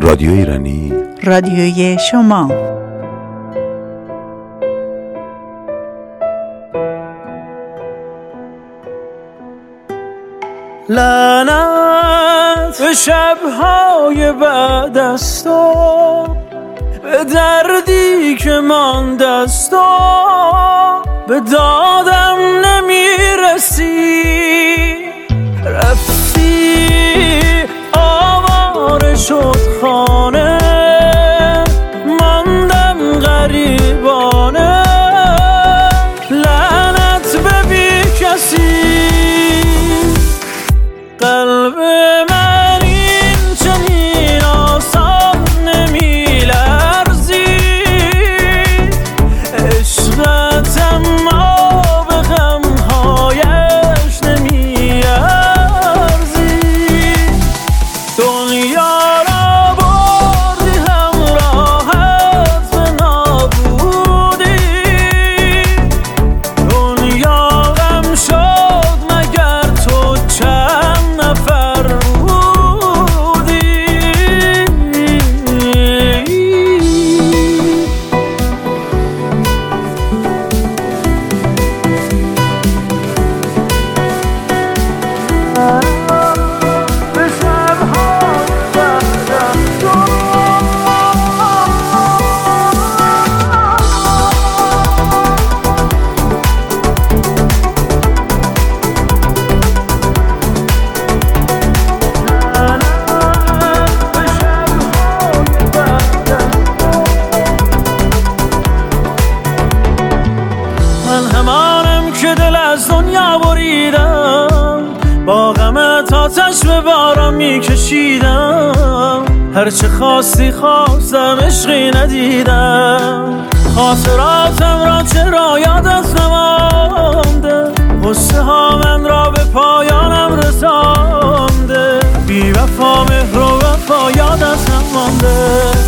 رادیو ایرانی. رادیوی شما. لعنت به شبهای بعد از تو به دردی که مانده از تو. به دادم نمی‌رسی. رفتی آواره شد خانه هرچه خواستی خواستم عشقی ندیدم. خاطراتم را چرا یادت نمانده؟ غصه ها من را به پایانم رسانده. بی وفا مهر و وفا یادت نمانده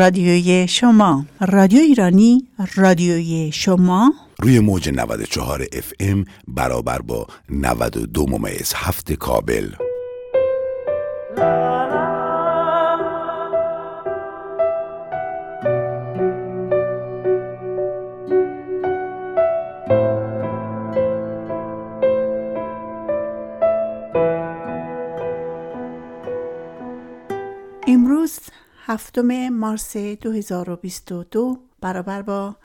رادیوی شما رادیو ایرانی رادیوی شما. روی موج 94 اف ام برابر با 92 ممیز هفت کابل. هفتم مارس 2022 برابر با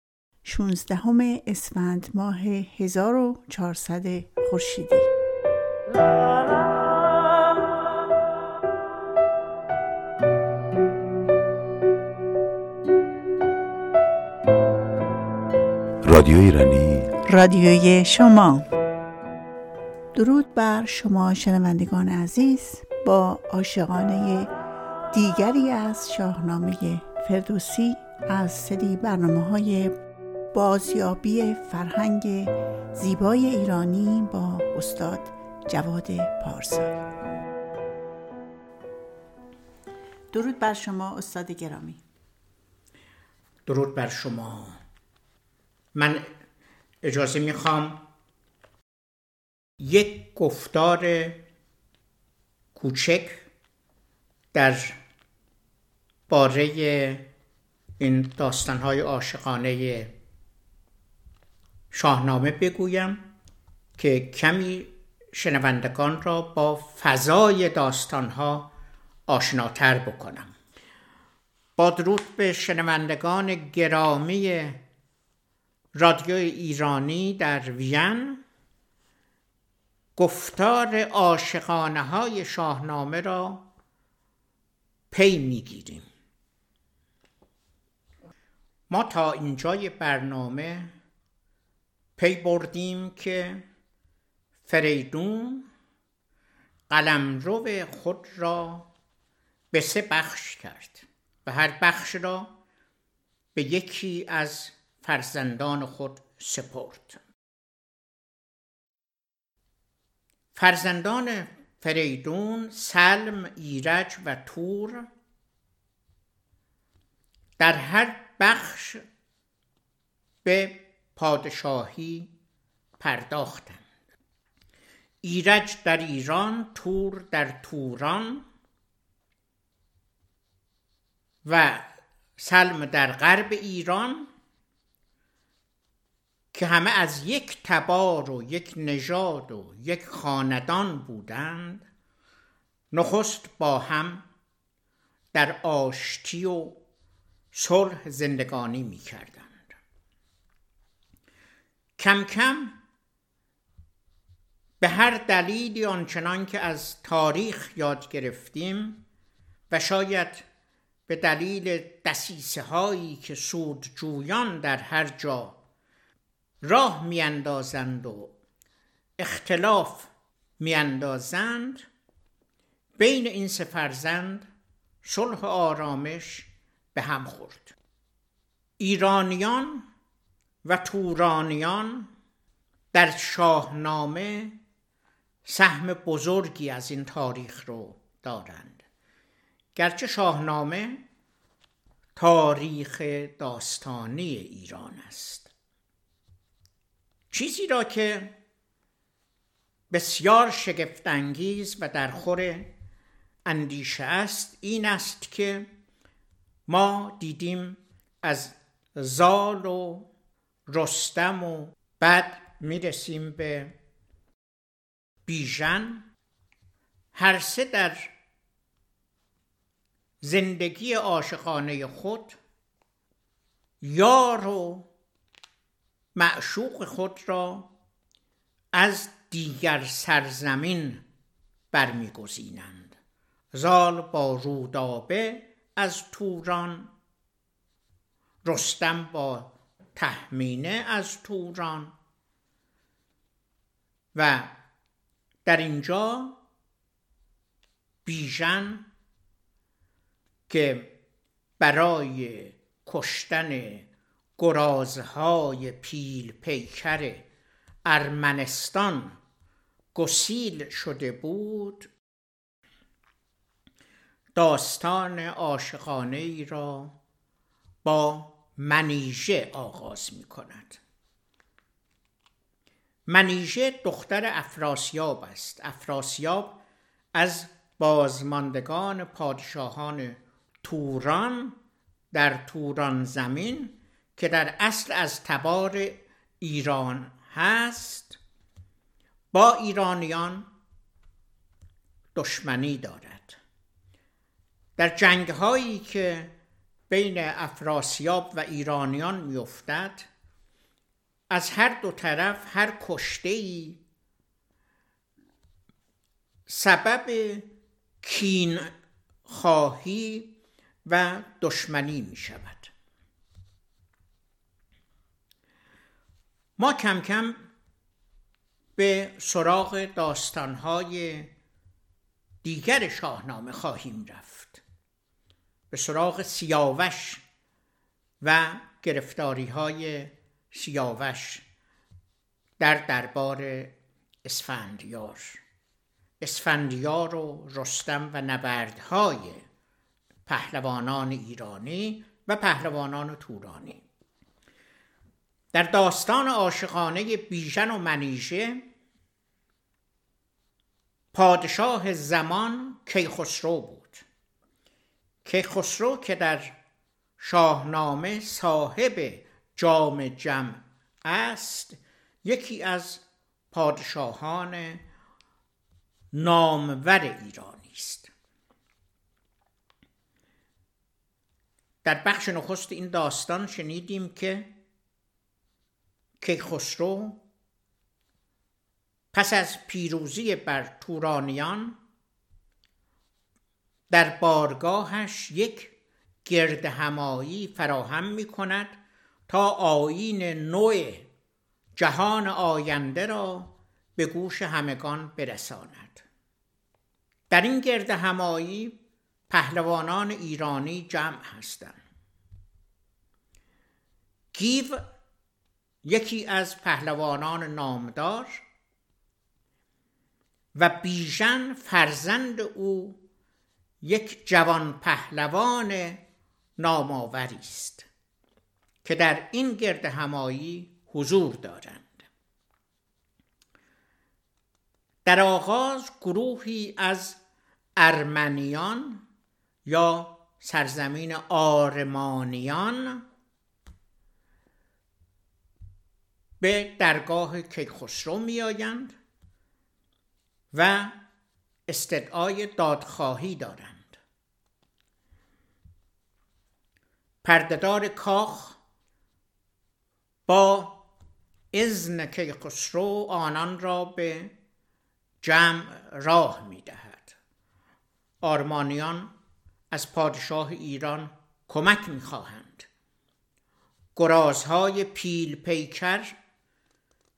16 اسفند ماه 1400 خورشیدی. رادیو ایرانی. رادیوی شما. درود بر شما شنوندگان عزیز. با عاشقانه دیگری از شاهنامه فردوسی از سری برنامه های بازیابی فرهنگ زیبای ایرانی با استاد جواد پارسایی درود بر شما استاد گرامی. درود بر شما. من اجازه می‌خوام یک گفتار کوچک در باره این داستانهای عاشقانه شاهنامه بگویم که کمی شنوندگان را با فضای داستانها آشناتر بکنم. با درود به شنوندگان گرامی رادیو ایرانی در وین گفتار عاشقانه های شاهنامه را پی می‌گیریم. ما تا اینجای برنامه پی بردیم که فریدون قلمرو خود را به سه بخش کرد و هر بخش را به یکی از فرزندان خود سپرد. فرزندان فریدون سلم ایرج و تور در هر بخش به پادشاهی پرداختند. ایرج در ایران تور در توران و سلم در غرب ایران که همه از یک تبار و یک نژاد و یک خاندان بودند نخست با هم در آشتی و صلح زندگانی می کردند. کم کم به هر دلیلی آنچنان که از تاریخ یاد گرفتیم و شاید به دلیل دسیسه هایی که سودجویان در هر جا راه میاندازند و اختلاف میاندازند بین این سه فرزند صلح آرامش به هم خورد. ایرانیان و تورانیان در شاهنامه سهم بزرگی از این تاریخ رو دارند. گرچه شاهنامه تاریخ داستانی ایران است. چیزی را که بسیار شگفتانگیز و در خور اندیشه است این است که ما دیدیم از زال و رستم و بعد می‌رسیم به بیژن. هر سه در زندگی عاشقانه خود یار و معشوق خود را از دیگر سرزمین برمیگزینند. زال با رودابه از توران. رستم با تهمینه از توران. و در اینجا بیژن که برای کشتن گرازهای پیل پیکر ارمنستان گسیل شده بود داستان عاشقانه ای را با منیژه آغاز می کند منیژه دختر افراسیاب است. افراسیاب از بازماندگان پادشاهان توران در توران زمین که در اصل از تبار ایران هست با ایرانیان دشمنی دارد. در جنگ هایی که بین افراسیاب و ایرانیان میافتد از هر دو طرف هر کشته ای سبب کین خواهی و دشمنی می شود ما کم کم به سراغ داستانهای دیگر شاهنامه خواهیم رفت. به سراغ سیاوش و گرفتاری های سیاوش در دربار اسفندیار. اسفندیار و رستم و نبردهای پهلوانان ایرانی و پهلوانان تورانی. در داستان عاشقانه بیژن و منیژه پادشاه زمان کیخسرو بود. کیخسرو که در شاهنامه صاحب جام جمع است یکی از پادشاهان نامور ایرانی است. در بخش نخست این داستان شنیدیم که کیخسرو پس از پیروزی بر تورانیان در بارگاهش یک گرد همایی فراهم می کند تا آین نوع جهان آینده را به گوش همگان برساند. در این گرد همایی پهلوانان ایرانی جمع هستند. گیو یکی از پهلوانان نامدار و بیژن فرزند او یک جوان پهلوان نامآوری است که در این گرد همایی حضور دارند. در آغاز گروهی از ارمنیان یا سرزمین آرمانیان به درگاه کیخسرو میآیند و استدعای دادخواهی دارند. پردهدار کاخ با اذن کیخسرو آنان را به جمع راه می دهد آرمانیان از پادشاه ایران کمک می خواهند گرازهای پیل پیکر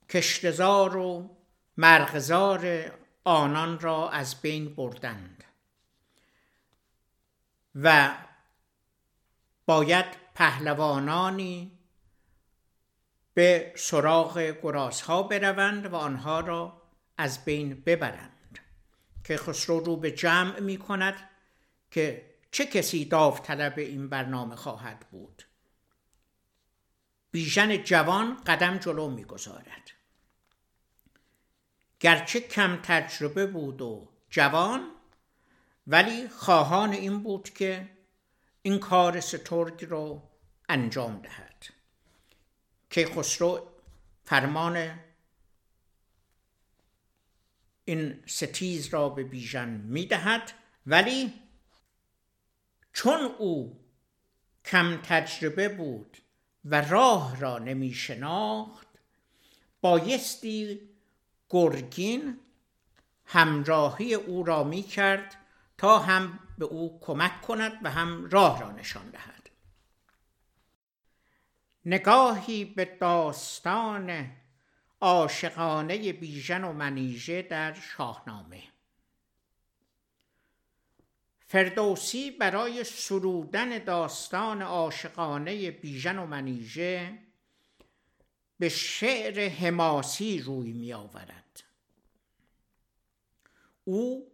کشتزار و مرغزار آنان را از بین بردند و باید پهلوانانی به سراغ گرازها بروند و آنها را از بین ببرند که خسرو رو به جمع می کند که چه کسی داوطلب این برنامه خواهد بود. بیژن جوان قدم جلو می‌گذارد گرچه کم تجربه بود و جوان ولی خواهان این بود که این کار سترگ رو انجام دهد. که خسرو فرمان این ستیز را به بیژن می‌دهد ولی چون او کم تجربه بود و راه را نمی شناخت بایستی گرگین همراهی او را می کرد تا هم به او کمک کند و هم راه را نشان دهد. نگاهی به داستان عاشقانه بیژن و منیژه در شاهنامه. فردوسی برای سرودن داستان عاشقانه بیژن و منیژه به شعر حماسی روی می آورد او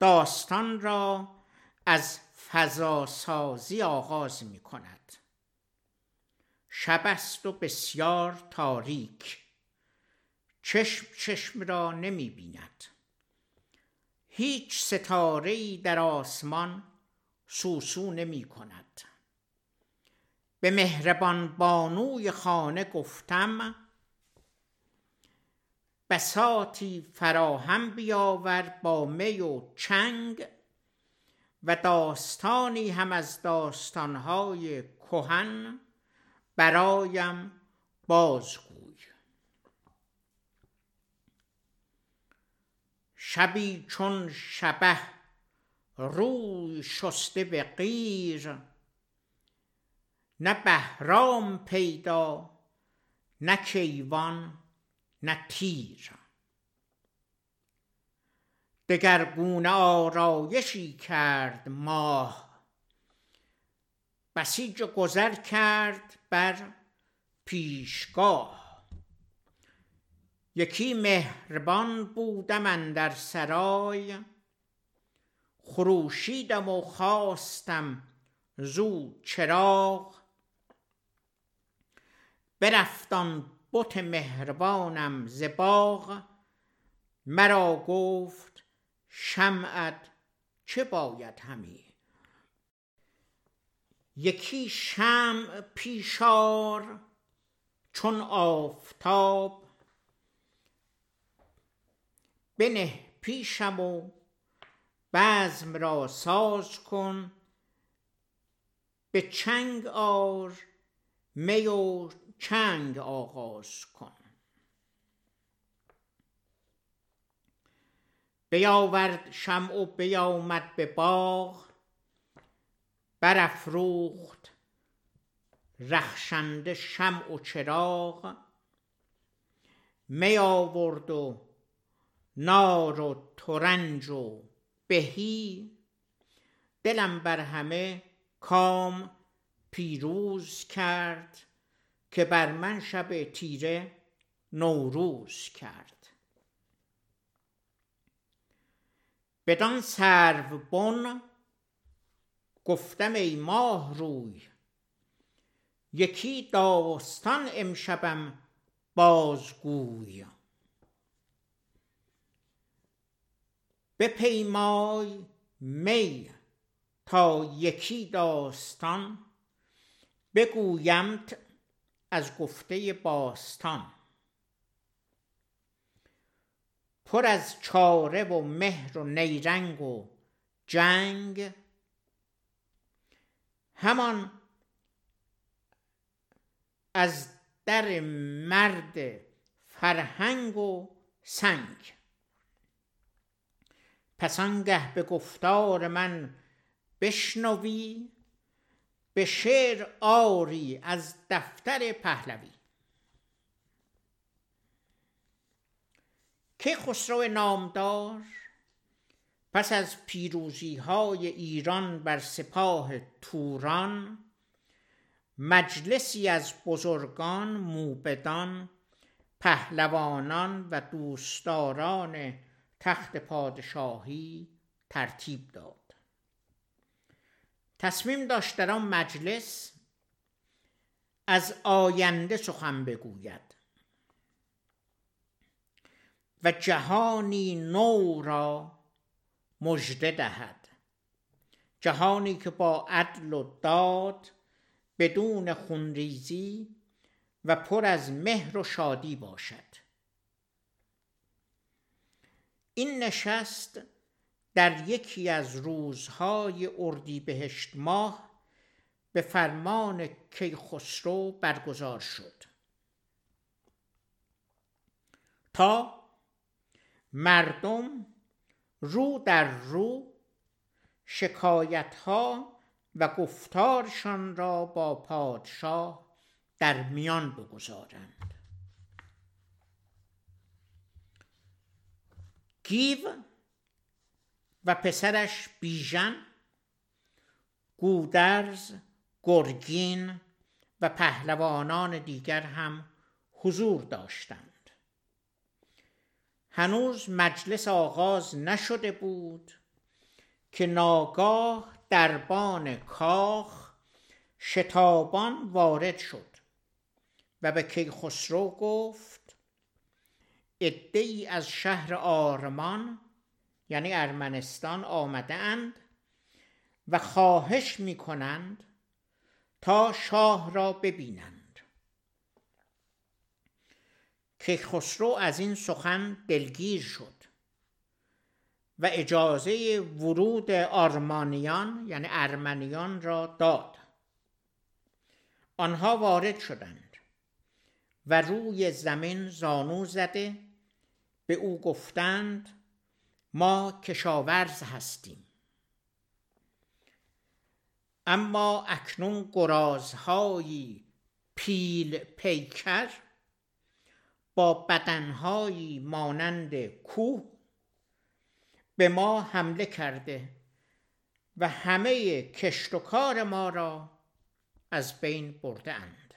داستان را از فضاسازی آغاز می کند شب است و بسیار تاریک. چشم چشم را نمی بیند هیچ ستاره ای در آسمان سوسو نمی کند به مهربان بانوی خانه گفتم بساتی فراهم بیاور با می و چنگ و داستانی هم از داستانهای کهن برایم بازگوی. شبی چون شبه روی شسته به غیر نه بهرام پیدا نه کیوان نه تیر. دگرگونه آرایشی کرد ماه بسیج گذر کرد بر پیشگاه. یکی مهربان بودم در سرای خروشیدم و خواستم زو چراغ. برفت آن بت مهربانم ز باغ مرا گفت شمعت چه باید همی؟ یکی شمع پیشار چون آفتاب بنه پیشم و بزم را ساز کن به چنگ آر می و چنگ آغاز کن. بیاورد شمع و بیامد به باغ برافروخت رخشنده شمع و چراغ می آورد و نار و ترنج و بهی دلم بر همه کام پیروز کرد. که بر من شب تیره نوروز کرد. بدان سرو بن گفتم ای ماه روی یکی داستان امشبم بازگوی. بپیمای می تا یکی داستان بگویمت از گفته باستان. پر از چاره و مهر و نیرنگ و جنگ. همان از در مرد فرهنگ و سنگ. پس آنگه به گفتار من بشنوی به شعر آری از دفتر پهلوی. که خسرو نامدار پس از پیروزی های ایران بر سپاه توران مجلسی از بزرگان موبدان پهلوانان و دوستداران تخت پادشاهی ترتیب داد. تصمیم داشت در آن مجلس از آینده سخن بگوید. و جهانی نو را مژده دهد. جهانی که با عدل و داد بدون خونریزی و پر از مهر و شادی باشد. این نشست در یکی از روزهای اردیبهشت ماه به فرمان کیخسرو برگزار شد. تا مردم رو در رو شکایت ها و گفتارشان را با پادشاه در میان بگذارند. گیو و پسرش بیژن گودرز گرگین و پهلوانان دیگر هم حضور داشتند. هنوز مجلس آغاز نشده بود که ناگاه دربان کاخ شتابان وارد شد و به کیخسرو گفت ای از شهر آرمان یعنی ارمنستان آمده اند و خواهش می کنند تا شاه را ببینند. که خسرو از این سخن دلگیر شد و اجازه ورود آرمانیان یعنی ارمنیان را داد. آنها وارد شدند و روی زمین زانو زده به او گفتند ما کشاورز هستیم اما اکنون گرازهایی پیل پیکر با بدنهایی مانند کوه به ما حمله کرده و همه کشت و کار ما را از بین برده اند.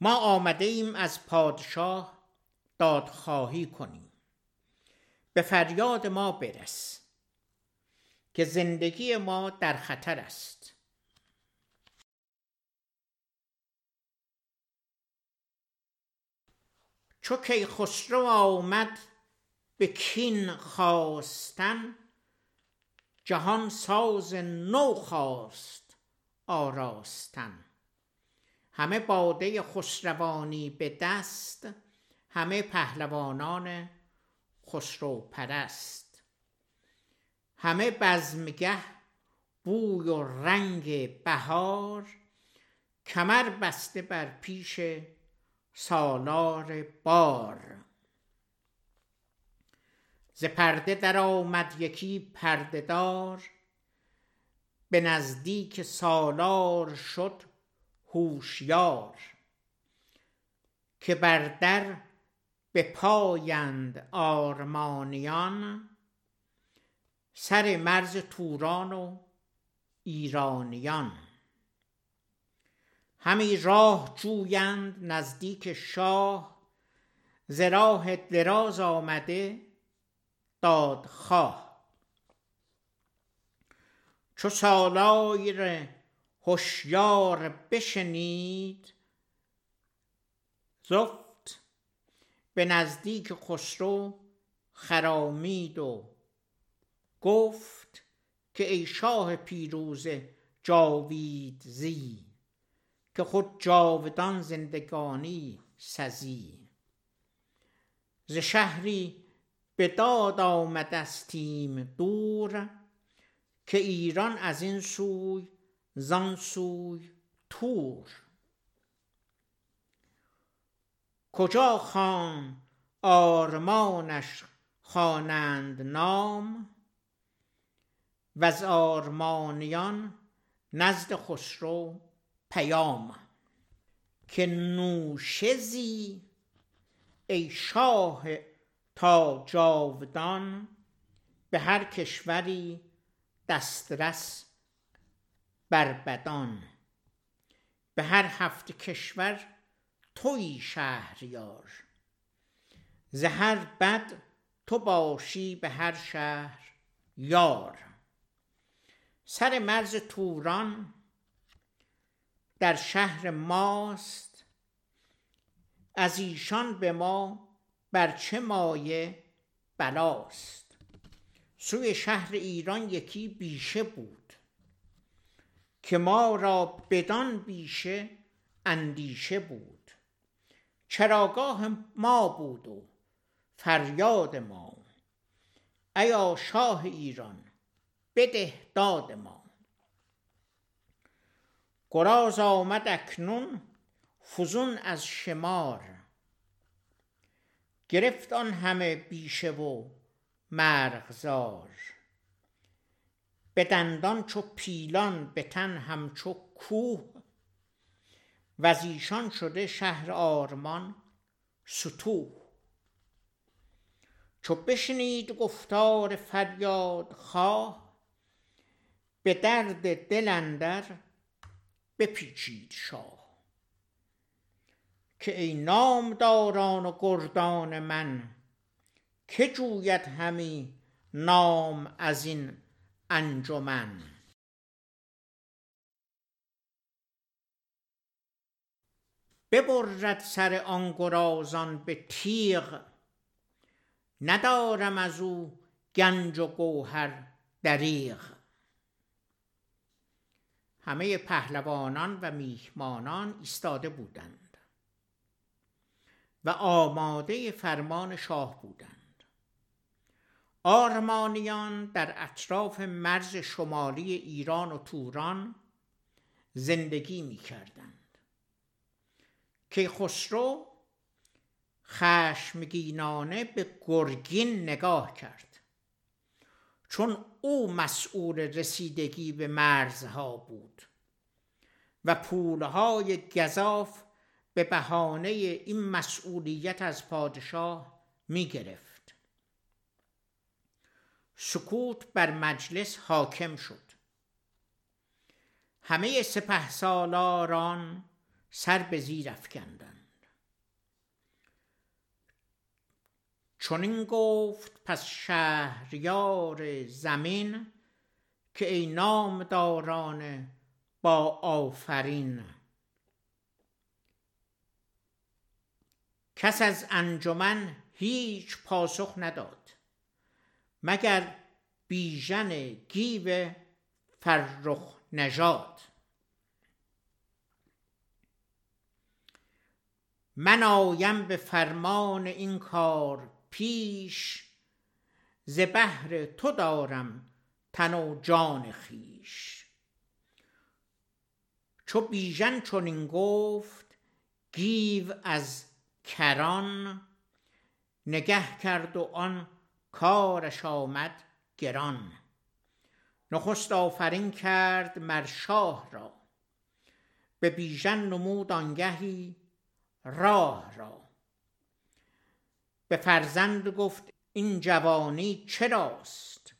ما آمده ایم از پادشاه دادخواهی کنیم به فریاد ما برس که زندگی ما در خطر است. چو خسرو آمد به کین خواستن جهان ساز نو خواست آراستن. همه باده خسروانی به دست همه پهلوانان خسرو پرست همه بزمگه بوی و رنگ بهار کمر بسته بر پیش سالار بار. ز پرده در آمد یکی پرده دار به نزدیک سالار شد هوشیار که بر در به پایند آرمانیان سر مرز توران و ایرانیان. همی راه جویند نزدیک شاه ز راه دراز آمده دادخواه. چو سالار هوشیار بشنید زفت به نزدیک خسرو خرامید و گفت که ای شاه پیروزه جاوید زی که خود جاودان زندگانی سزی. ز شهری به داد آمدستیم دور که ایران از این سوی زان سوی تور. کجا خان آرمانش خوانند نام؟ وز آرمانیان نزد خسرو پیام. که نوشه زی ای شاه تا جاودان به هر کشوری دسترس بر بدان. به هر هفت کشور تویی شهریار. ز هر بد تو باشی به هر شهر یار. سر مرز توران در شهر ماست از ایشان به ما بر چه مایه بلاست. سوی شهر ایران یکی بیشه بود که ما را بدان بیشه اندیشه بود. چراگاه ما بود و فریاد ما. ایا شاه ایران بده داد ما. گراز آمد اکنون فزون از شمار. گرفت آن همه بیشه و مرغزار. به دندان چو پیلان به تن همچو کوه وز ایشان شده شهر آرمان ستوه چو بشنید گفتار فریاد خواه به درد دل اندر بپیچید شاه. که ای نامداران و گردان من که جوید همی نام از این انجمن؟ ببرد سر آن گرازان به تیغ. ندارم از او گنج و گوهر دریغ. همه پهلوانان و میهمانان ایستاده بودند و آماده فرمان شاه بودند. آرمانیان در اطراف مرز شمالی ایران و توران زندگی می کردند که خسرو خشمگینانه به گرگین نگاه کرد. چون او مسئول رسیدگی به مرزها بود و پولهای گذاف به بهانه این مسئولیت از پادشاه می گرفت سکوت بر مجلس حاکم شد. همه سپه سالاران سر به زیر افکندند. چنین گفت پس شهریار زمین که ای نامداران با آفرین. کس از انجمن هیچ پاسخ نداد مگر بیژن گیو فرخ نژاد. من آیم به فرمان این کار پیش ز بهر تو دارم تن و جان خویش. چو بیژن چنین گفت گیو از کران نگه کرد و آن کارش آمد گران. نخست آفرین کرد مر شاه را. به بیژن نمود آنگهی راه را. به فرزند گفت این جوانی چراست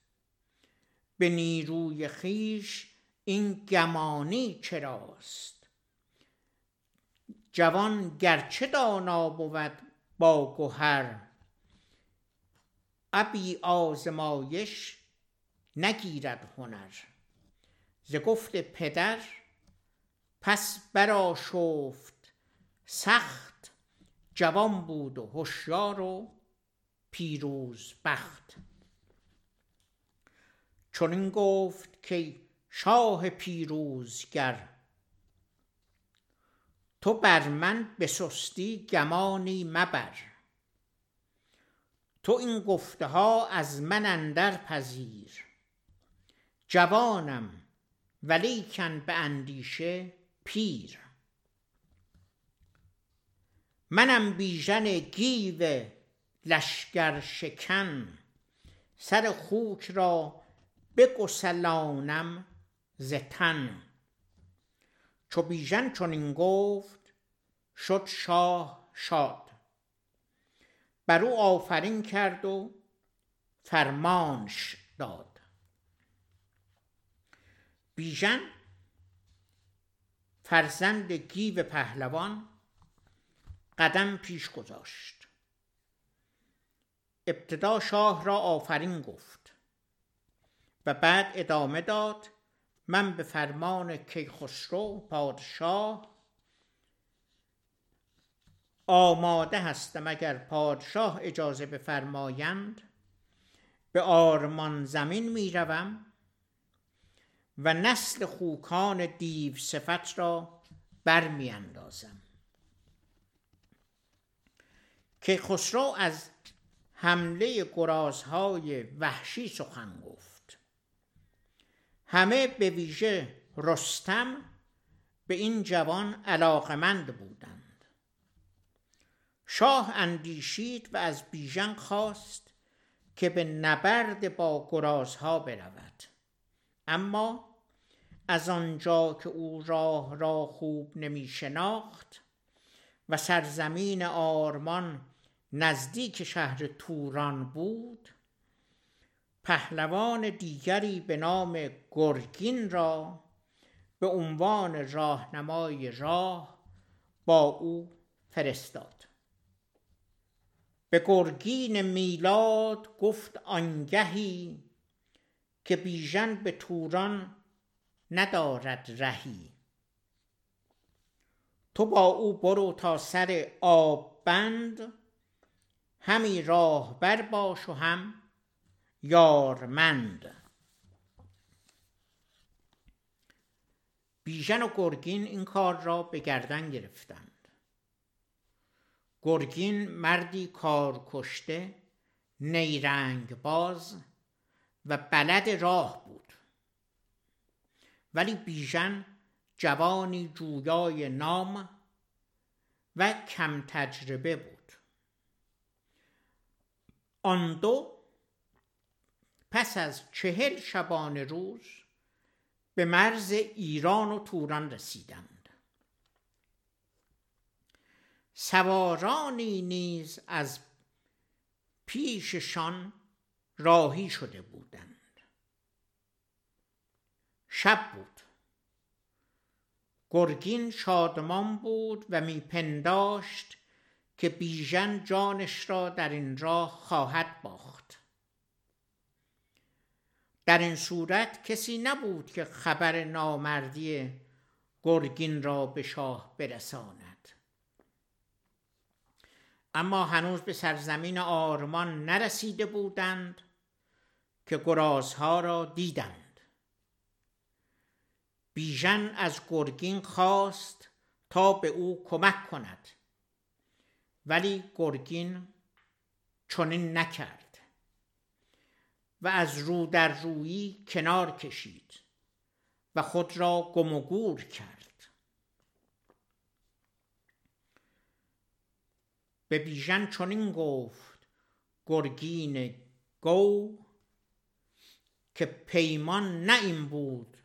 به نیروی خیش این گمانی چراست جوان گرچه دانا بود با گهر ابی آزمایش نگیرد هنر. ز گفت پدر پس برآشفت سخت جوان بود و هوشیار و پیروز بخت. چنین گفت که شاه پیروزگر تو بر من به سستی گمانی مبر. تو این گفته ها از من اندر پذیر. جوانم ولیکن به اندیشه پیر. منم بیژن گیو لشکر شکن سر خوک را بگسلانم ز تن. چو بیژن چنین گفت شد شاه شاد. بر او آفرین کرد و فرمانش داد. بیژن فرزند گیو پهلوان قدم پیش گذاشت. ابتدا شاه را آفرین گفت و بعد ادامه داد من به فرمان کیخسرو پادشاه آماده هستم اگر پادشاه اجازه بفرمایند به آرمان زمین می روم و نسل خوکان دیو صفت را برمی اندازم که خسرو از حمله گرازهای وحشی سخن گفت. همه به ویژه رستم به این جوان علاقمند بودند. شاه اندیشید و از بیژن خواست که به نبرد با گرازها برود. اما از آنجا که او راه را خوب نمی شناخت و سرزمین آرمان نزدیک شهر توران بود پهلوان دیگری به نام گرگین را به عنوان راهنمای راه با او فرستاد. به گرگین میلاد گفت آنگهی که بیژن به توران ندارد رهی. تو با او برو تا سر آب بند همی راهبر باش و هم یارمند. بیژن و گرگین این کار را به گردن گرفتند. گرگین مردی کار کشته نیرنگ باز و بلد راه بود. ولی بیژن جوانی جویای نام و کم تجربه بود. آن دو پس از چهل شبانه روز به مرز ایران و توران رسیدند. سوارانی نیز از پیششان راهی شده بودند. شب بود. گرگین شادمان بود و میپنداشت که بیژن جانش را در این راه خواهد باخت. در این صورت کسی نبود که خبر نامردی گرگین را به شاه برساند. اما هنوز به سرزمین آرمان نرسیده بودند که گرازها را دیدند. بیژن از گرگین خواست تا به او کمک کند. ولی گرگین چنین نکرد و از رو در روی کنار کشید و خود را گم و گور کرد. به بیژن چنین گفت گرگین گو که پیمان نه این بود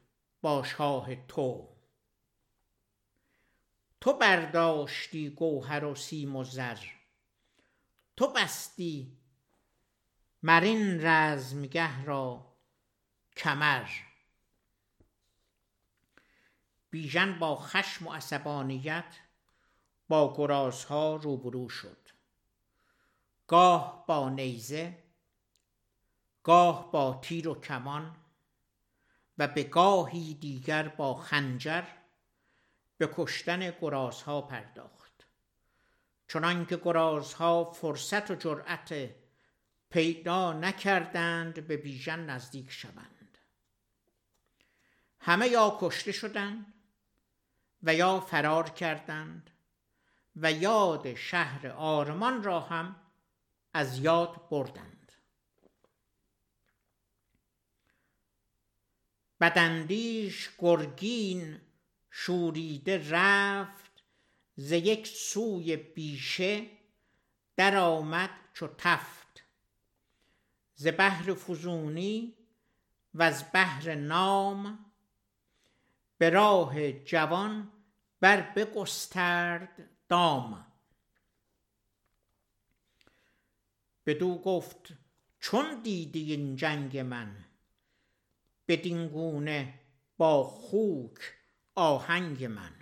با شاه تو. تو برداشتی گوهر و سیم و زر. تو بستی مرین رزمگه را کمر. بیژن با خشم و عصبانیت با گرازها روبرو شد. گاه با نیزه گاه با تیر و کمان و به گاهی دیگر با خنجر به کشتن گرازها پرداخت. چنانکه گرازها فرصت و جرأت پیدا نکردند به بیژن نزدیک شوند. همه یا کشته شدند و یا فرار کردند و یاد شهر آرمان را هم از یاد بردند. بدندیش گرگین شوریده رفت ز یک سوی بیشه در آمد چو تفت. ز بهر فزونی و از بهر نام به راه جوان بر بگسترد دام. بدو گفت چون دیدی این جنگ من؟ بدین گونه با خوک آهنگ من.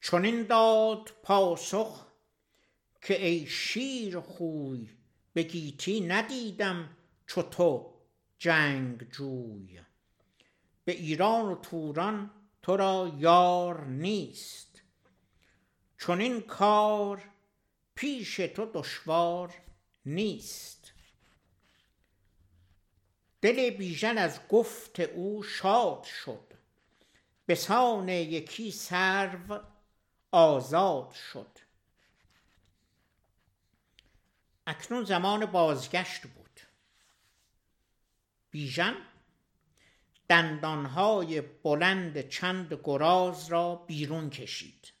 چنین داد پاسخ که ای شیر خوی به گیتی ندیدم چو تو جنگ جوی. به ایران و توران تو را یار نیست. چنین کار پیش تو دشوار نیست. دل بیژن از گفت او شاد شد. بسان یکی سرو آزاد شد. اکنون زمان بازگشت بود. بیژن دندانهای بلند چند گراز را بیرون کشید.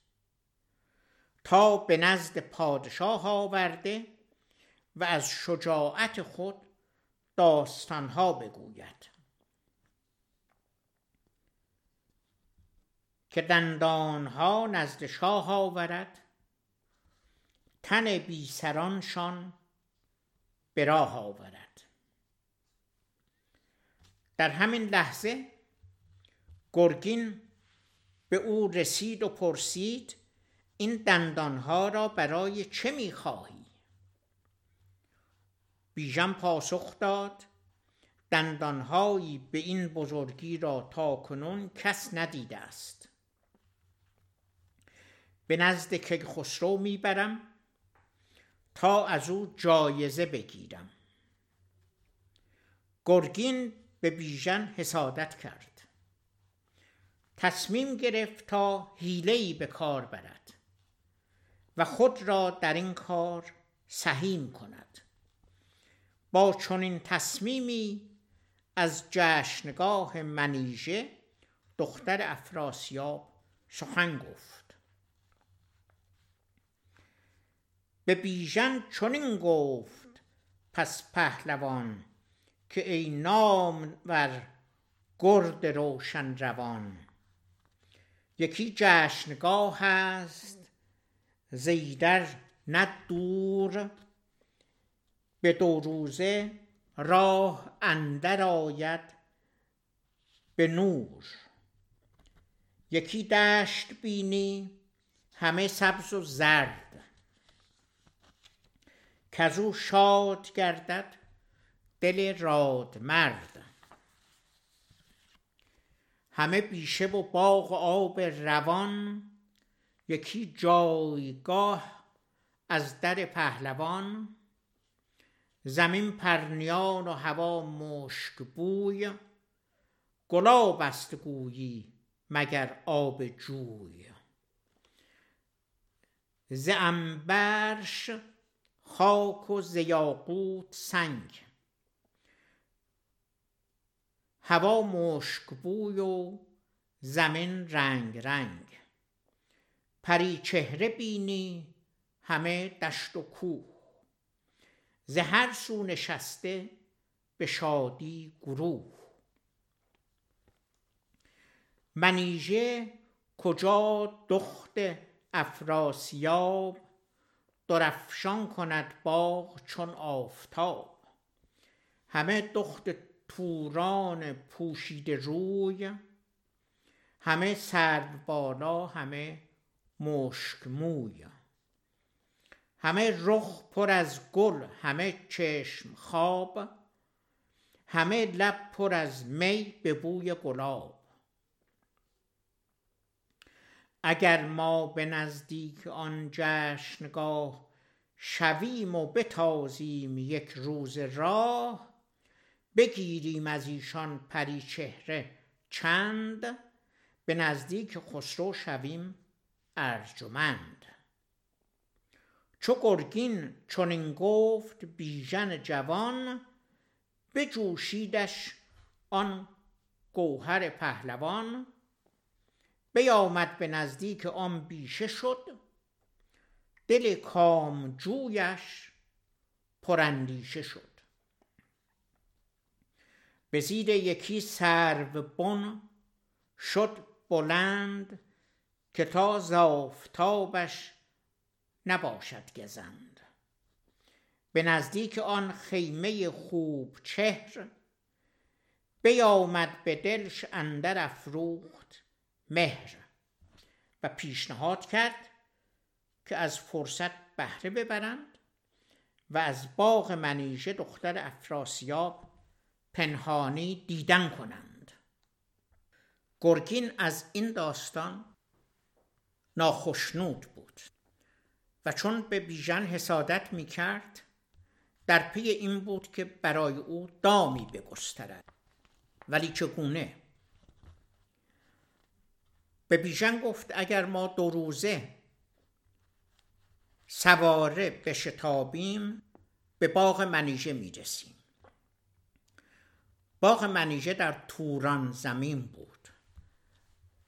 تا به نزد پادشاه آورده و از شجاعت خود داستانها بگوید. که دندانها نزد شاه آورد تن بی سرانشان به راه آورد. در همین لحظه گرگین به او رسید و پرسید این دندانها را برای چه می‌خواهی؟ بیژن پاسخ داد. دندانهایی به این بزرگی را تا کنون کس ندیده است. به نزد کیخسرو می‌برم تا از او جایزه بگیرم. گرگین به بیژن حسادت کرد. تصمیم گرفت تا حیلهای به کار برد و خود را در این کار سهیم کند. با چنین تصمیمی از جشنگاه منیژه دختر افراسیاب سخن گفت. به بیژن چنین گفت پس پهلوان که ای نامور گرد روشن روان. یکی جشنگاه است زیدر نه دور به دو روزه راه اندر آید به نور. یکی دشت بینی همه سبز و زرد. کزو شاد گردد دل راد مرد. همه بیشه و باغ و آب روان یکی جایگاه از در پهلوان. زمین پرنیان و هوا مشک بوی گلاب است گویی مگر آب جوی. ز عنبرش خاک و ز یاقوت سنگ. هوا مشک بوی و زمین رنگ رنگ. پری چهره بینی همه دشت و کوه. ز هر سو نشسته به شادی گروه. منیژه کجا دخت افراسیاب؟ درفشان کند باغ چون آفتاب. همه دخت توران پوشیده روی همه سرو بالا همه مشک موی. همه رخ پر از گل همه چشم خواب همه لب پر از می به بوی گلاب. اگر ما به نزدیک آن جشنگاه شویم و بتازیم یک روز راه بگیریم از ایشان پری چهره چند به نزدیک خسرو شویم ارجمند. چو گرگین چنین گفت بیژن جوان بجوشیدش آن گوهر پهلوان. بیامد به نزدیک آن بیشه شد دل کامجویش پراندیشه شد. به زیر یکی سرو بن شد بلند که تا ز آفتابش نباشد گزند. به نزدیک آن خیمه خوب چهر بیامد به دلش اندر افروخت مهر و پیشنهاد کرد که از فرصت بهره ببرند و از باغ منیژه دختر افراسیاب پنهانی دیدن کنند. گرگین از این داستان ناخشنود بود. و چون به بیژن حسادت می کرد در پی این بود که برای او دامی بگسترد. ولی چگونه؟ به بیژن گفت اگر ما دو روزه سواره بشتابیم به باغ منیژه می‌رسیم. باغ منیژه در توران زمین بود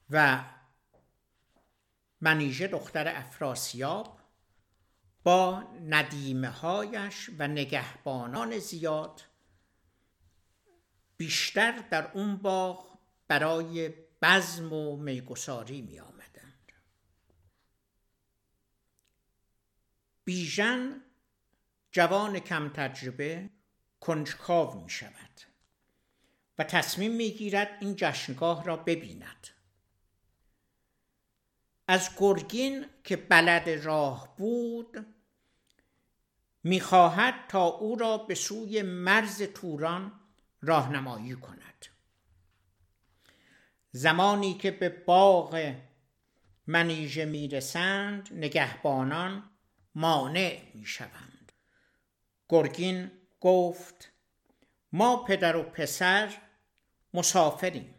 و منیژه دختر افراسیاب با ندیمه هایش و نگهبانان زیاد بیشتر در اون باغ برای بزم و میگساری می آمدند بیژن جوان کم تجربه کنجکاو می شود و تصمیم می گیرد این جشنگاه را ببیند. از گرگین که بلد راه بود می‌خواهد تا او را به سوی مرز توران راهنمایی کند. زمانی که به باغ منیژه می‌رسند نگهبانان مانع می‌شوند. گرگین گفت ما پدر و پسر مسافریم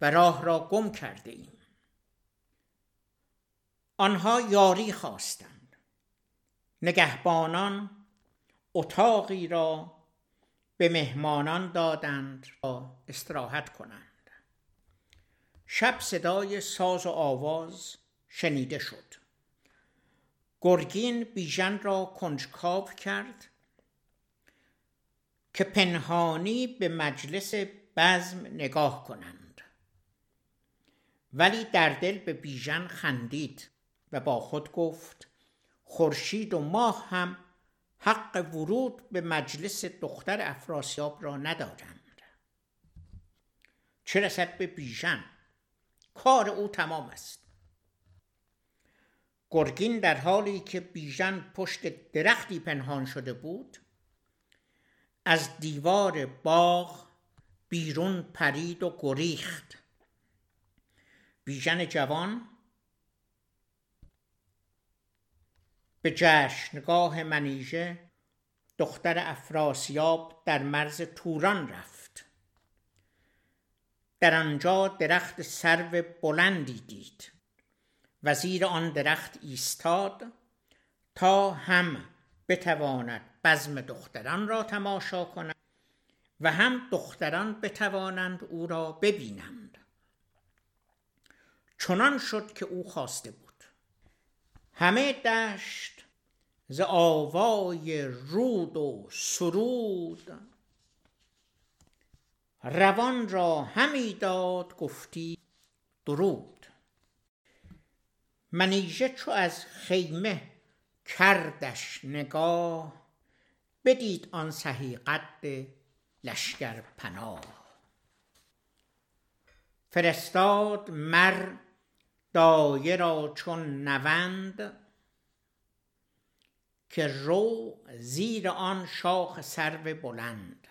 و راه را گم کرده ایم. آنها یاری خواستند. نگهبانان اتاقی را به مهمانان دادند تا استراحت کنند. شب صدای ساز و آواز شنیده شد. گرگین بیژن را کنجکاو کرد که پنهانی به مجلس بزم نگاه کنند. ولی در دل به بیژن خندید. و با خود گفت خورشید و ماه هم حق ورود به مجلس دختر افراسیاب را ندارند. چه رسد به بیژن؟ کار او تمام است. گرگین در حالی که بیژن پشت درختی پنهان شده بود از دیوار باغ بیرون پرید و گریخت. بیژن جوان به جشنگاه منیژه دختر افراسیاب در مرز توران رفت. در آنجا درخت سرو بلندی دید. و زیر آن درخت ایستاد تا هم بتواند بزم دختران را تماشا کند و هم دختران بتوانند او را ببینند. چنان شد که او خواسته بود. همه دشت ز آوای رود و سرود. روان را همی داد گفتی درود. منیژه چو از خیمه کردش نگاه بدید آن سهی قد لشکر پناه. فرستاد مر دایه را چون نوند که رو زیر آن شاخ سرو بلند.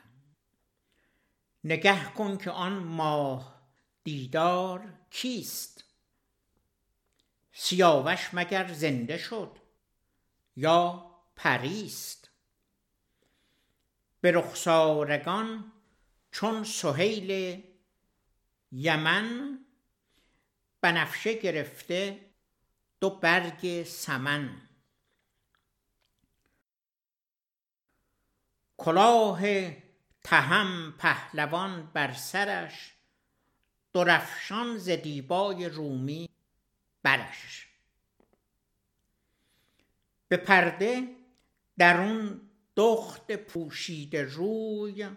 نگه کن که آن ماه دیدار کیست؟ سیاوش مگر زنده شد یا پریست؟ به رخسارگان چون سهیل یمن بنفشه گرفته دو برگ سمن. کلاه تهم پهلوان بر سرش درفشان ز دیبای رومی برش. به پرده درون دخت پوشیده روی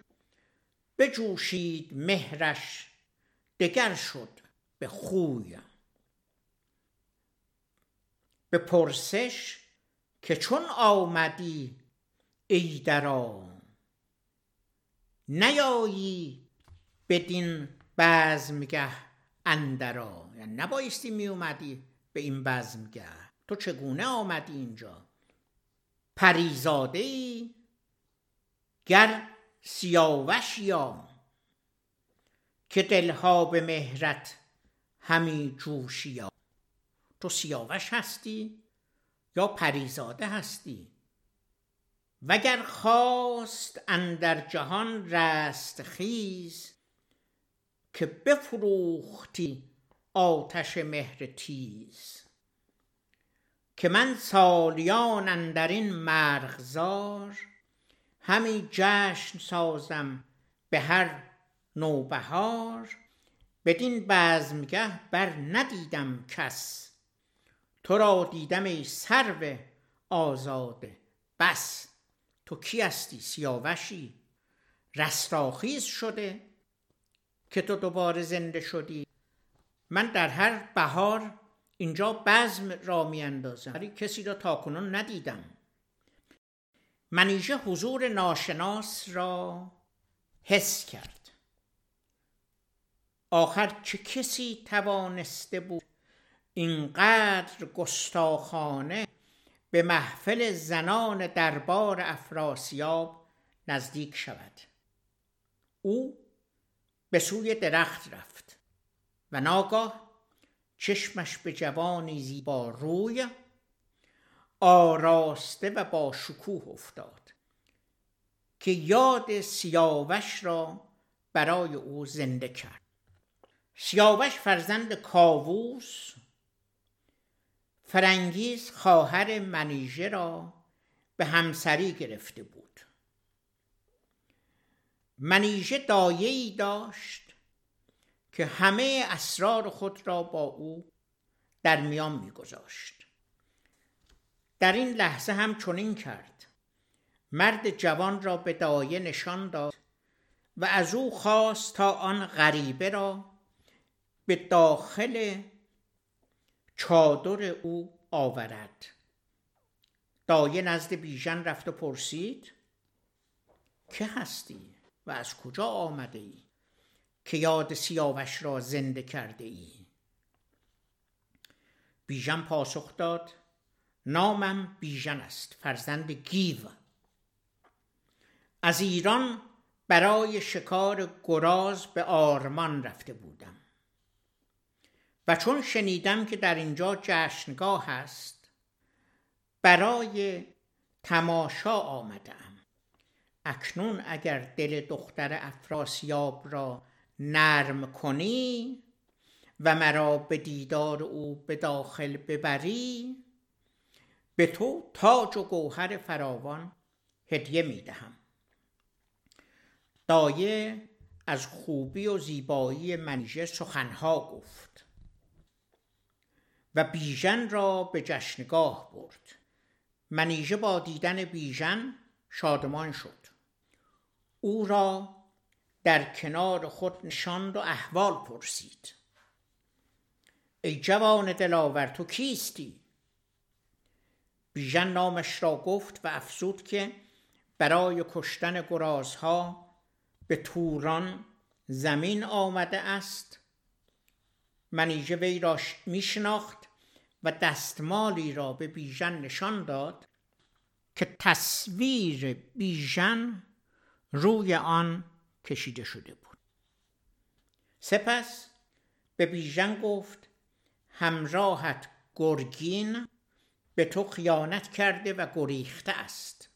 بجوشید مهرش دگر شد به خوی. به پرسش که چون آمدی ایدرا نیایی بدین بزمگه اندرا. یعنی نبایستی می اومدی به این بزمگه. تو چگونه آمدی اینجا؟ پریزاده ای گر سیاوش یا که دلها به مهرت همی جوشیا. تو سیاوش هستی یا پریزاده هستی؟ وگر خواست اندر جهان رست خیز که بفروختی آتش مهر تیز. که من سالیان اندر این مرغزار همی جشن سازم به هر نوبهار. بدین بزمگه بر ندیدم کس تو را دیدم ای سرو آزاده بس. تو کی هستی؟ سیاوشی. رستاخیز شده که تو دوباره زنده شدی. من در هر بهار اینجا بزم را می اندازم ولی کسی را تاکنون ندیدم. منیژه حضور ناشناس را حس کرد. آخر چه کسی توانسته بود اینقدر گستاخانه به محفل زنان دربار افراسیاب نزدیک شود. او به سوی درخت رفت و ناگاه چشمش به جوانی زیبا روی آراسته و با شکوه افتاد که یاد سیاوش را برای او زنده کرد. سیاوش فرزند کاووس فرنگیز خواهر منیژه را به همسری گرفته بود. منیژه دایه‌ای داشت که همه اسرار خود را با او در میان میگذاشت. در این لحظه هم چنین کرد. مرد جوان را به دایه نشان داد و از او خواست تا آن غریبه را به داخل چادر او آورد. دایه نزد بیژن رفت و پرسید که هستی و از کجا آمده ای که یاد سیاوش را زنده کرده ای؟ بیژن پاسخ داد نامم بیژن است فرزند گیو. از ایران برای شکار گراز به آرمان رفته بودم. و چون شنیدم که در اینجا جشنگاه است برای تماشا آمدم. اکنون اگر دل دختر افراسیاب را نرم کنی و مرا به دیدار او به داخل ببری به تو تاج و گوهر فراوان هدیه می دهم. دایه از خوبی و زیبایی منیژه سخنها گفت. و بیژن را به جشنگاه برد. منیژه با دیدن بیژن شادمان شد. او را در کنار خود نشاند و احوال پرسید. ای جوان دلاور تو کیستی؟ بیژن نامش را گفت و افزود که برای کشتن گرازها به توران زمین آمده است. منیژه وی را میشناخت و دستمالی را به بیژن نشان داد که تصویر بیژن روی آن کشیده شده بود. سپس به بیژن گفت همراهت گرگین به تو خیانت کرده و گریخته است.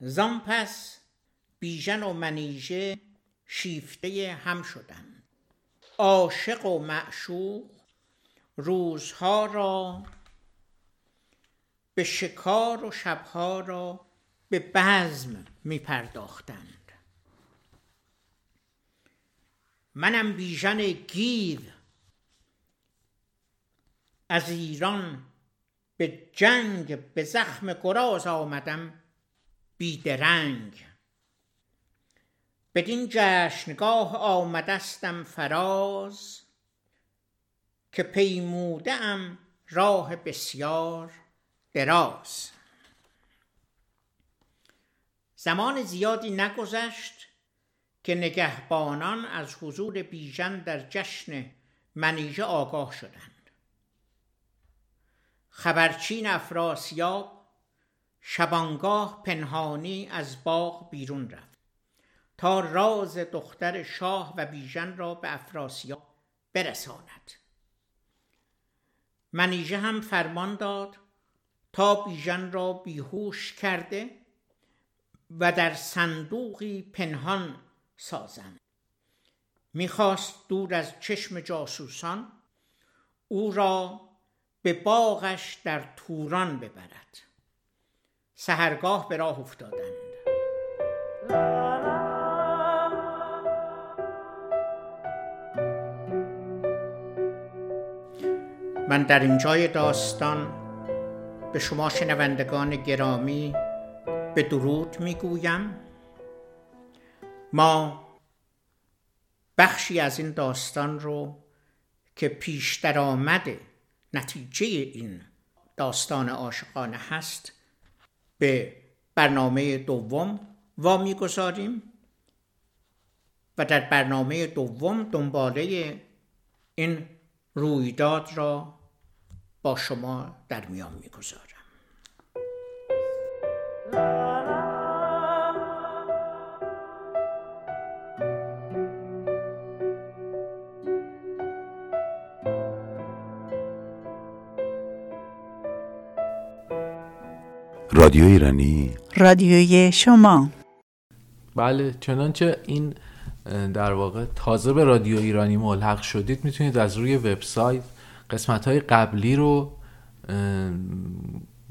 زان پس بیژن و منیژه شیفته هم شدند. عاشق و معشوق روزها را به شکار و شبها را به بزم می پرداختند منم بیژن گیو از ایران به جنگ به زخم گراز آمدم بیدرنگ. بدین جشنگاه آمدستم فراز که پیموده ام راه بسیار دراز. زمان زیادی نگذشت که نگهبانان از حضور بیژن در جشن منیژه آگاه شدند. خبرچین افراسیاب شبانگاه پنهانی از باغ بیرون رفت تا راز دختر شاه و بیژن را به افراسیاب برساند. منیژه هم فرمان داد تا بیژن را بیهوش کرده و در صندوقی پنهان سازند. می‌خواست دور از چشم جاسوسان او را به باغش در توران ببرد. سهرگاه به راه افتادند. من در اینجای داستان به شما شنوندگان گرامی به درود می‌گویم. ما بخشی از این داستان رو که پیشتر آمده نتیجه این داستان عاشقانه هست به برنامه دوم وا می‌گذاریم و در برنامه دوم دنباله این رویداد را با شما در میان می‌گذارم. رادیو ایرانی. رادیوی شما. بله چنانچه این در واقع تازه به رادیو ایرانی ملحق شدید می‌تونید از روی وبسایت قسمت های قبلی رو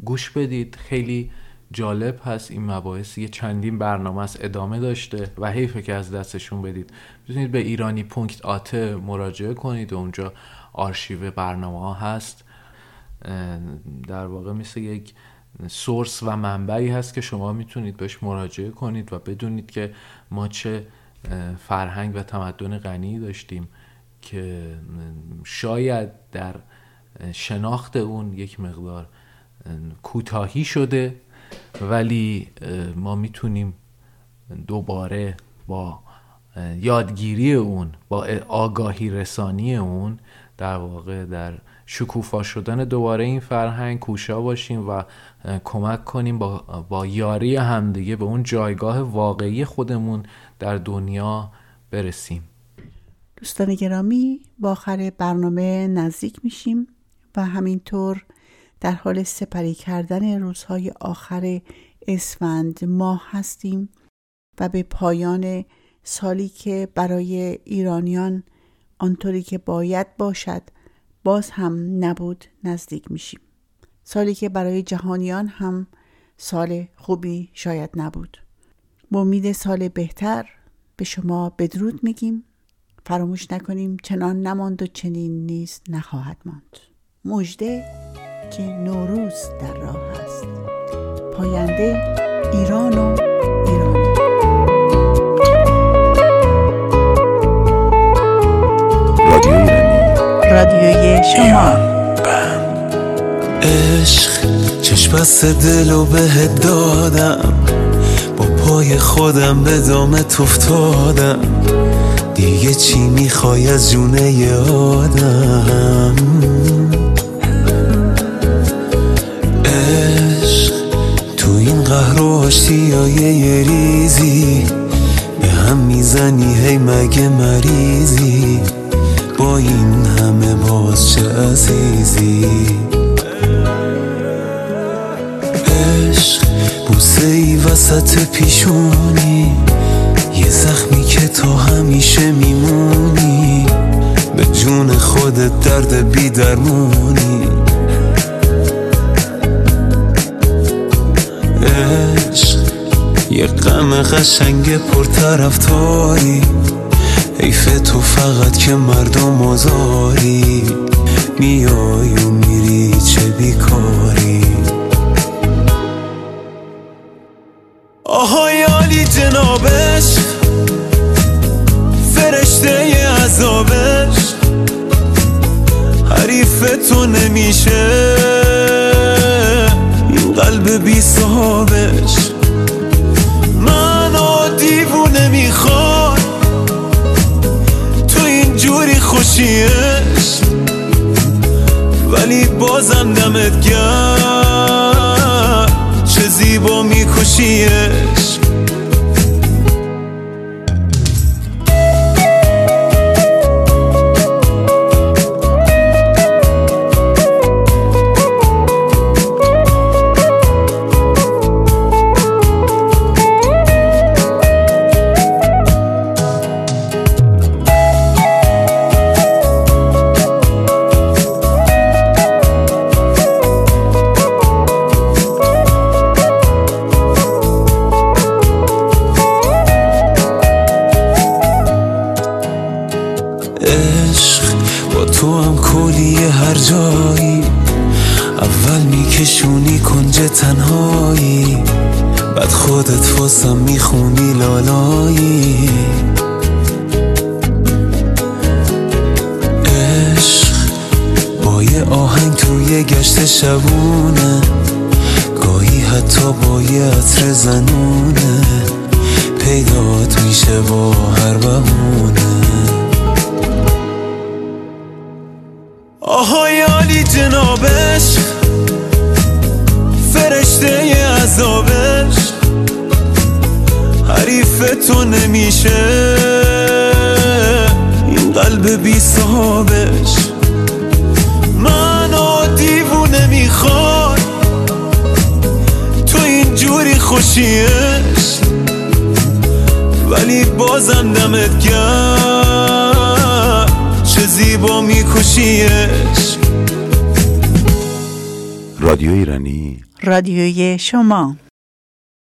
گوش بدید. خیلی جالب هست. این مباحث یه چندین برنامه است ادامه داشته و حیفه که از دستشون بدید. می‌تونید به ایرانی پونکت آته مراجعه کنید. و اونجا آرشیو برنامه ها هست. در واقع مثل یک سورس و منبعی هست که شما می‌تونید بهش مراجعه کنید و بدونید که ما چه فرهنگ و تمدن غنی داشتیم. که شاید در شناخت اون یک مقدار کوتاهی شده ولی ما می‌تونیم دوباره با یادگیری اون با آگاهی رسانی اون در واقع در شکوفا شدن دوباره این فرهنگ کوشا باشیم و کمک کنیم با, با یاری همدیگه به اون جایگاه واقعی خودمون در دنیا برسیم. دوستان گرامی با آخر برنامه نزدیک میشیم و همینطور در حال سپری کردن روزهای آخر اسفند ماه هستیم و به پایان سالی که برای ایرانیان آنطوری که باید باشد باز هم نبود نزدیک میشیم. سالی که برای جهانیان هم سال خوبی شاید نبود. با امید سال بهتر به شما بدرود میگیم. فراموش نکنیم چنان نماند و چنین نیز نخواهد ماند. مژده که نوروز در راه است. پاینده ایران و ایرانی. رادیوی شما. عشق چشم بست دل و بهت دادم. با پای خودم به دامت افتادم. دیگه چی می‌خوای از جونه آدم؟ عشق تو این قهر و آشتیای ریزی به هم می‌زنی هی مگه مریضی؟ با این همه باز چه عزیزی؟ عشق بوسه ای وسط پیشونی یه زخمی تا همیشه میمونی به جون خودت درد بی درمونی عشق یه غم قشنگ پرطرفداری. حیف تو فقط که مردم آزاری. میای و میری چه بیکاری؟ صحابش منو دیوونه می‌خواد تو اینجوری خوشیش. ولی بازم دمت گرم. chamar.